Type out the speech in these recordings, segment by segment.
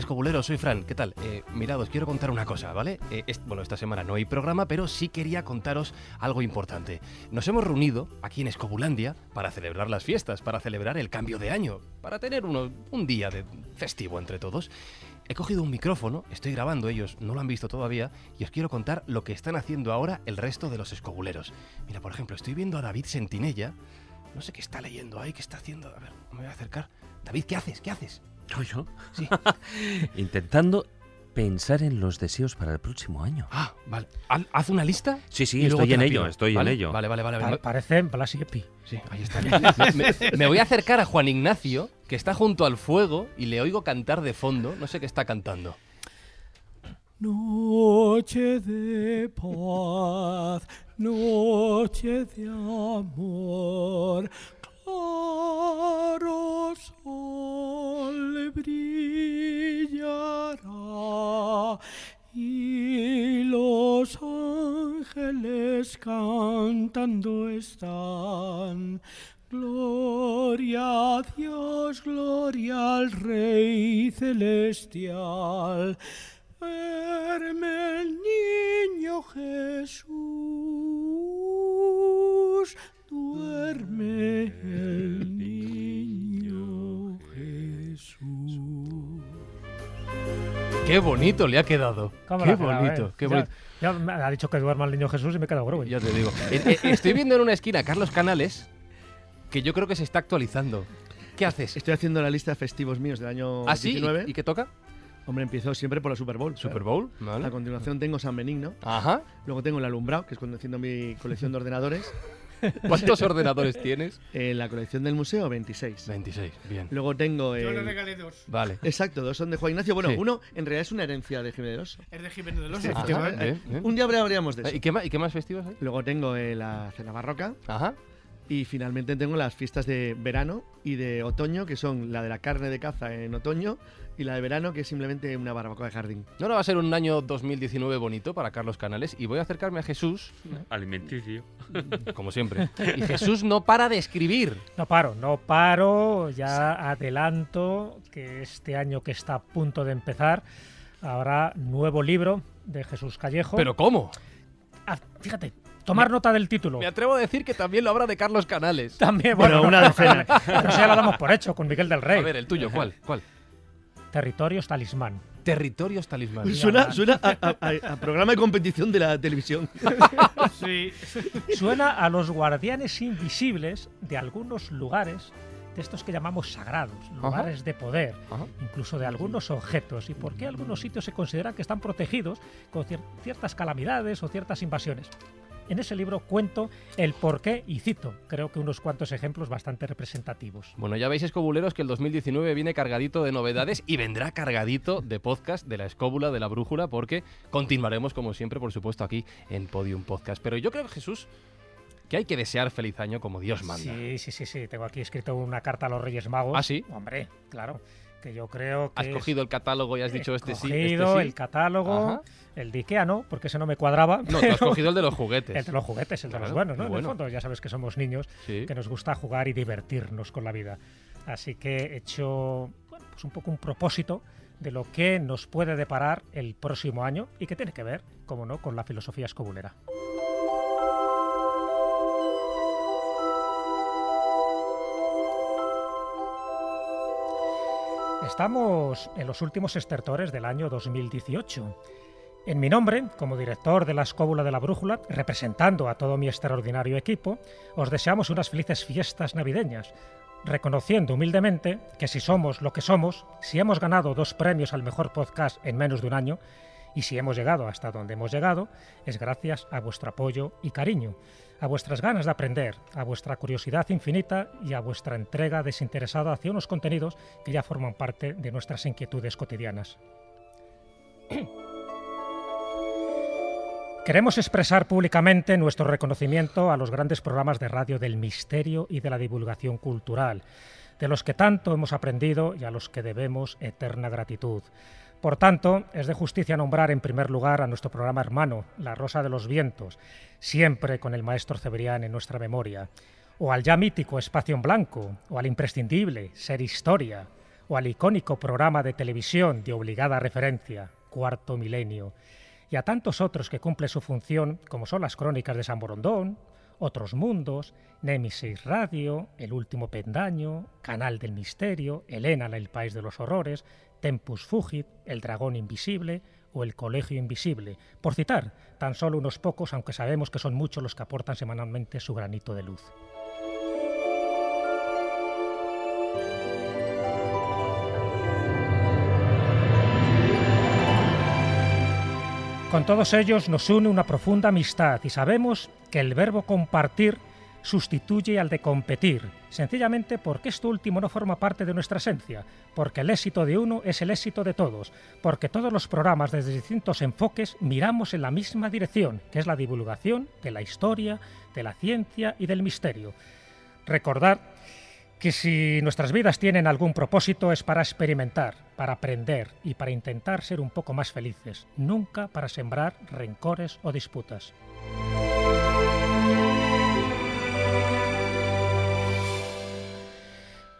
Escobuleros, soy Fran, ¿qué tal? Eh, mirad, os quiero contar una cosa, ¿vale? Eh, es- bueno, esta semana no hay programa, pero sí quería contaros algo importante. Nos hemos reunido aquí en Escobulandia para celebrar las fiestas, para celebrar el cambio de año, para tener uno- un día de festivo entre todos. He cogido un micrófono, estoy grabando, ellos no lo han visto todavía, y os quiero contar lo que están haciendo ahora el resto de los escobuleros. Mira, por ejemplo, estoy viendo a David Sentinella, no sé qué está leyendo ahí, qué está haciendo, a ver, me voy a acercar. David, ¿qué haces? ¿Qué haces? ¿Yo, yo? Sí. Intentando pensar en los deseos para el próximo año. Ah, vale. Haz- una lista. Sí, sí, estoy en ello, pido, estoy en ¿vale? ello. Vale, vale, vale. Pa- Me- parecen Blas y Epi. Sí, ahí está. Me, me- me voy a acercar a Juan Ignacio, que está junto al fuego, y le oigo cantar de fondo. No sé qué está cantando. Noche de paz, noche de amor, claro sol brillará y los ángeles cantando están. Gloria a Dios, gloria al Rey celestial. Duerme el niño Jesús, duerme el niño Jesús. Qué bonito le ha quedado. ¿Cómo Qué bonito, eh? qué Ya- bonito. Ya me ha dicho que duerma el niño Jesús y me he quedado grueso. Ya te digo. Eh, eh, estoy viendo en una esquina a Carlos Canales, que yo creo que se está actualizando. ¿Qué haces? Estoy haciendo la lista de festivos míos del año ¿Ah, sí? 19. ¿Y, y qué toca? Hombre, empiezo siempre por la Super Bowl. Super. Bowl. Vale. A continuación tengo San Benigno. Ajá. Luego tengo el alumbrado, que es cuando haciendo mi colección de ordenadores. ¿Cuántos ordenadores tienes? En la colección del museo, 26. 26. Bien. Luego tengo Yo le regalé dos. Vale. Exacto, dos son de Juan Ignacio. Bueno, Sí. uno en realidad es una herencia de Jiménez del Oso. Es de Jiménez de los Sí, Ajá, efectivamente. Un día hablaríamos de eso. ¿Y qué más, y qué más festivos hay? Luego tengo eh, la cena barroca. Ajá. Y finalmente tengo las fiestas de verano y de otoño, que son la de la carne de caza en otoño y la de verano, que es simplemente una barbacoa de jardín. No, no va a ser un año 2019 bonito para Carlos Canales y voy a acercarme a Jesús, Alimenticio. como siempre. Y Jesús no para de escribir. No paro, no paro. Ya adelanto que este año que está a punto de empezar habrá nuevo libro de Jesús Callejo. ¿Pero cómo? Ah, fíjate, tomar nota del título. Me atrevo a decir que también lo habrá de Carlos Canales. También, Bueno, bueno, una decena. pero eso ya lo damos por hecho con Miguel del Rey. A ver, el tuyo, ¿cuál? ¿Cuál? Territorios talismán. Territorios talismán. Suena, suena a, a- a- a programa de competición de la televisión. Sí. Suena a los guardianes invisibles de algunos lugares, de estos que llamamos sagrados, lugares de poder, Ajá. incluso de algunos objetos. ¿Y por qué algunos sitios se consideran que están protegidos con cier- ciertas calamidades o ciertas invasiones? En ese libro cuento el porqué y cito, creo que unos cuantos ejemplos bastante representativos. Bueno, ya veis, escobuleros, que el 2019 viene cargadito de novedades y vendrá cargadito de podcast de la escóbula, de la brújula, porque continuaremos, como siempre, por supuesto, aquí en Podium Podcast. Pero yo creo, Jesús, que hay que desear feliz año como Dios manda. Sí, sí, sí, sí. Tengo aquí escrito una carta a los Reyes Magos. ¿Ah, sí? Hombre, claro. Que yo creo que. Has cogido el catálogo y has dicho he este sí, cogido este sí. el catálogo, Ajá. el de Ikea no, porque ese no me cuadraba. No, tú has cogido el de los juguetes. El de los juguetes, el de los Claro, buenos, ¿no? En el fondo, ya sabes que somos niños, Sí. que nos gusta jugar y divertirnos con la vida. Así que he hecho bueno, pues un poco un propósito de lo que nos puede deparar el próximo año y que tiene que ver, como no, con la filosofía escobulera. Estamos en los últimos estertores del año 2018 En mi nombre, como director de la Escóbula de la Brújula, representando a todo mi extraordinario equipo, os deseamos unas felices fiestas navideñas, reconociendo humildemente que si somos lo que somos, si hemos ganado dos premios al mejor podcast en menos de un año, y si hemos llegado hasta donde hemos llegado, es gracias a vuestro apoyo y cariño, a vuestras ganas de aprender, a vuestra curiosidad infinita y a vuestra entrega desinteresada hacia unos contenidos que ya forman parte de nuestras inquietudes cotidianas. Queremos expresar públicamente nuestro reconocimiento a los grandes programas de radio del misterio y de la divulgación cultural, de los que tanto hemos aprendido y a los que debemos eterna gratitud. Por tanto, es de justicia nombrar en primer lugar a nuestro programa hermano, La Rosa de los Vientos, siempre con el maestro Cebrián en nuestra memoria, o al ya mítico Espacio en Blanco, o al imprescindible Ser Historia, o al icónico programa de televisión de obligada referencia, Cuarto Milenio, y a tantos otros que cumplen su función, como son las crónicas de San Borondón, Otros Mundos, Némesis Radio, El Último Pendaño, Canal del Misterio, Elena, el País de los Horrores, Tempus Fugit, El Dragón Invisible o El Colegio Invisible, por citar tan solo unos pocos, aunque sabemos que son muchos los que aportan semanalmente su granito de luz. Con todos ellos nos une una profunda amistad y sabemos que el verbo compartir sustituye al de competir, sencillamente porque esto último no forma parte de nuestra esencia, porque el éxito de uno es el éxito de todos, porque todos los programas desde distintos enfoques miramos en la misma dirección, que es la divulgación de la historia, de la ciencia y del misterio. Recordar que si nuestras vidas tienen algún propósito es para experimentar, para aprender y para intentar ser un poco más felices, nunca para sembrar rencores o disputas.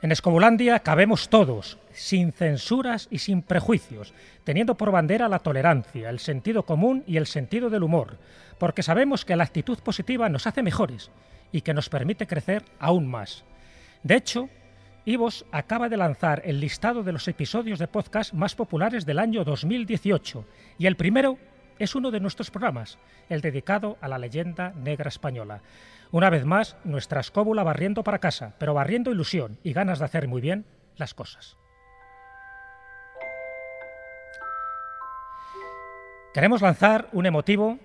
En Escobulandia cabemos todos, sin censuras y sin prejuicios, teniendo por bandera la tolerancia, el sentido común y el sentido del humor, porque sabemos que la actitud positiva nos hace mejores y que nos permite crecer aún más. De hecho, Ivos acaba de lanzar el listado de los episodios de podcast más populares del año 2018 y el primero es uno de nuestros programas, el dedicado a la leyenda negra española. Una vez más, nuestra escóbula barriendo para casa, pero barriendo ilusión y ganas de hacer muy bien las cosas. Queremos lanzar un emotivo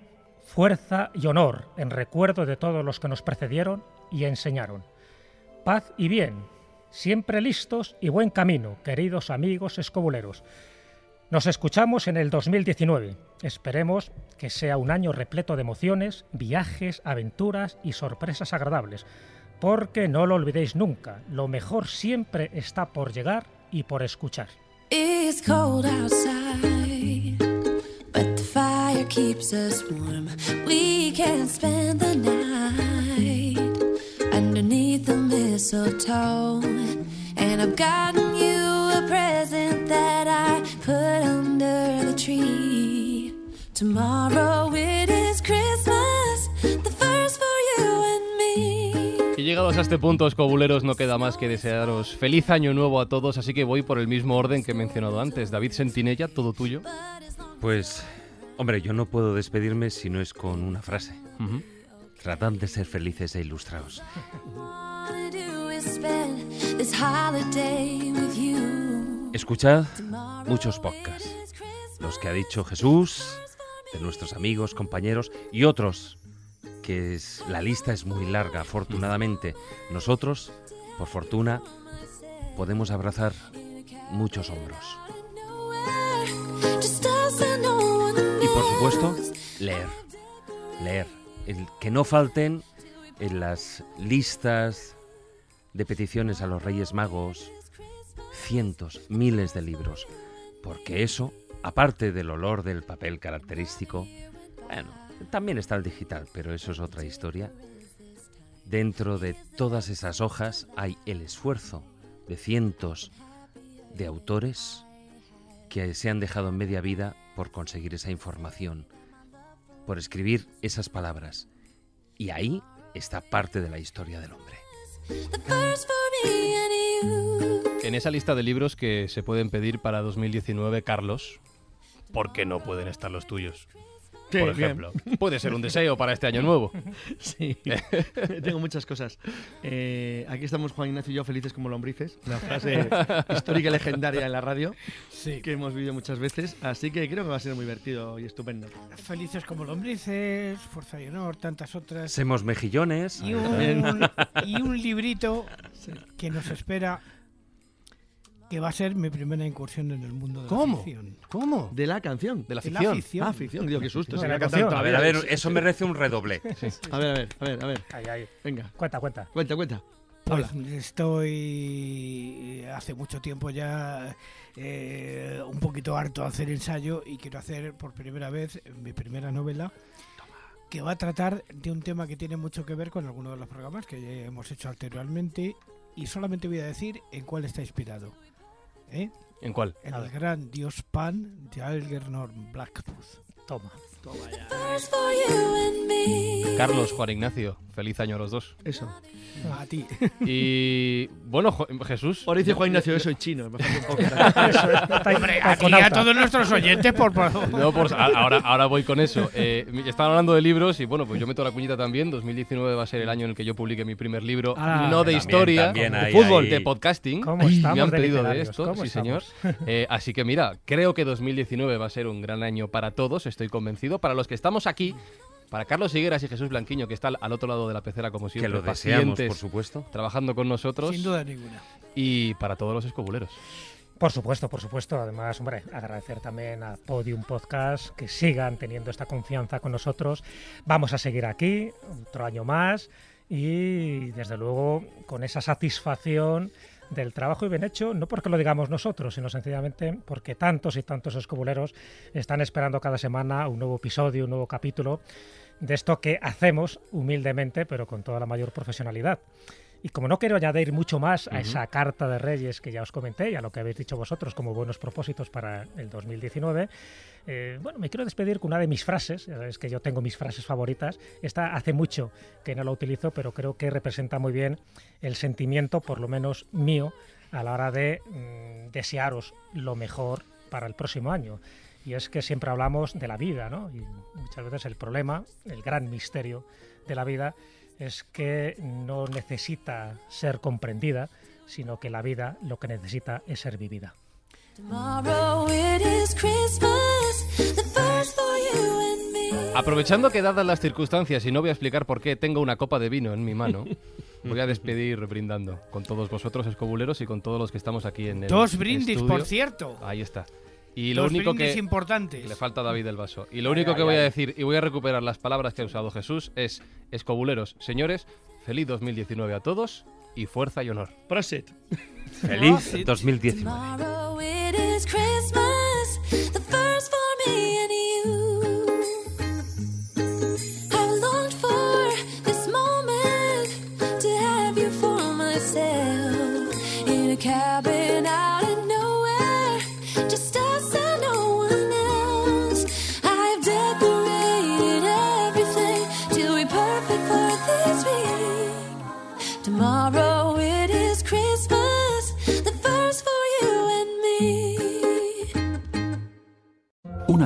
fuerza y honor en recuerdo de todos los que nos precedieron y enseñaron. Paz y bien, siempre listos y buen camino, queridos amigos escobuleros. Nos escuchamos en el 2019. Esperemos que sea un año repleto de emociones, viajes, aventuras y sorpresas agradables. Porque no lo olvidéis nunca, lo mejor siempre está por llegar y por escuchar. But the fire keeps us warm. We can spend the night underneath the mistletoe. And I've gotten you a present that I put under the tree. Tomorrow it is Christmas, the first for you and me. Y llegados a este punto, escobuleros, no queda más que desearos feliz año nuevo a todos, así que voy por el mismo orden que he mencionado antes. David Sentinella, todo tuyo. Pues, hombre, yo no puedo despedirme si no es con una frase. Ujú. Tratad de ser felices e ilustrados. Escuchad muchos podcasts. Los que ha dicho Jesús, de nuestros amigos, compañeros y otros, que es, la lista es muy larga, afortunadamente. Nosotros, por fortuna, podemos abrazar muchos hombros. Y por supuesto, leer. Leer. El que no falten en las listas de peticiones a los Reyes Magos cientos, miles de libros. Porque eso, aparte del olor del papel característico, bueno, también está el digital, pero eso es otra historia. Dentro de todas esas hojas hay el esfuerzo de cientos de autores que se han dejado en media vida por conseguir esa información, por escribir esas palabras. Y ahí está parte de la historia del hombre. En esa lista de libros que se pueden pedir para 2019, Carlos, ¿por qué no pueden estar los tuyos? Sí, Por bien. ejemplo. Puede ser un deseo para este año nuevo. Sí, tengo muchas cosas. Eh, aquí estamos Juan Ignacio y yo felices como lombrices, una frase histórica y legendaria en la radio Sí. que hemos vivido muchas veces, así que creo que va a ser muy divertido y estupendo. Felices como lombrices, Fuerza y Honor, tantas otras. Semos mejillones. Y un, y un librito que nos espera que va a ser mi primera incursión en el mundo de ¿Cómo? la ficción. ¿Cómo? De la canción. De la De la ficción. ficción. Ah, ficción, digo, qué susto. De la canción. A ver, a ver, eso merece un redoble. A ver, a ver, a ver, a ver. Ahí, ahí. Venga, Cuenta, cuenta. cuenta, cuenta. Pues estoy hace mucho tiempo ya eh, un poquito harto de hacer ensayo y quiero hacer por primera vez mi primera novela que va a tratar de un tema que tiene mucho que ver con alguno de los programas que ya hemos hecho anteriormente y solamente voy a decir en cuál está inspirado. ¿Eh? ¿En cuál? En el gran dios Pan de Algernon Blackbooth. Toma. First for you and me. Carlos, Juan Ignacio, feliz año a los dos. Eso. A ti. Y bueno, Jo- Jesús. Ahora dice Juan Ignacio, eso y chino. me falta un poco. Hombre, a todos nuestros oyentes, por favor. No, pues a- ahora, ahora voy con eso. Eh, mi- estaban hablando de libros y bueno, pues yo meto la cuñita también. 2019 va a ser el año en el que yo publique mi primer libro, Ah, no de también, historia, también de hay fútbol, de podcasting. ¿Cómo me estamos han de pedido de literarios? esto, ¿Cómo sí estamos? señor. Eh, así que mira, creo que 2019 va a ser un gran año para todos, estoy convencido. Para los que estamos aquí, para Carlos Higueras y Jesús Blanquiño, que está al, al otro lado de la pecera como Que siempre, lo deseamos, por supuesto. trabajando con nosotros. Sin duda ninguna. Y para todos los escobuleros. Por supuesto, por supuesto. Además, hombre, agradecer también a Podium Podcast que sigan teniendo esta confianza con nosotros. Vamos a seguir aquí otro año más y, desde luego, con esa satisfacción del trabajo y bien hecho, no porque lo digamos nosotros, sino sencillamente porque tantos y tantos escobuleros están esperando cada semana un nuevo episodio, un nuevo capítulo de esto que hacemos humildemente, pero con toda la mayor profesionalidad. Y como no quiero añadir mucho más a esa carta de Reyes que ya os comenté y a lo que habéis dicho vosotros como buenos propósitos para el 2019, eh, bueno, me quiero despedir con una de mis frases. Ya sabéis que yo tengo mis frases favoritas. Esta hace mucho que no la utilizo, pero creo que representa muy bien el sentimiento, por lo menos mío, a la hora de mm, desearos lo mejor para el próximo año. Y es que siempre hablamos de la vida, ¿no? Y muchas veces el problema, el gran misterio de la vida, es que no necesita ser comprendida, sino que la vida lo que necesita es ser vivida. Aprovechando que dadas las circunstancias, y no voy a explicar por qué tengo una copa de vino en mi mano, voy a despedir brindando con todos vosotros, escobuleros, y con todos los que estamos aquí en el Dos brindis, estudio. por cierto. Ahí está. Y lo único que importantes. le falta a David el vaso. Y lo único que voy a decir, y voy a recuperar las palabras que ha usado Jesús, es escobuleros, señores, feliz 2019 a todos y fuerza y honor. Prosit. Feliz 2019. Tomorrow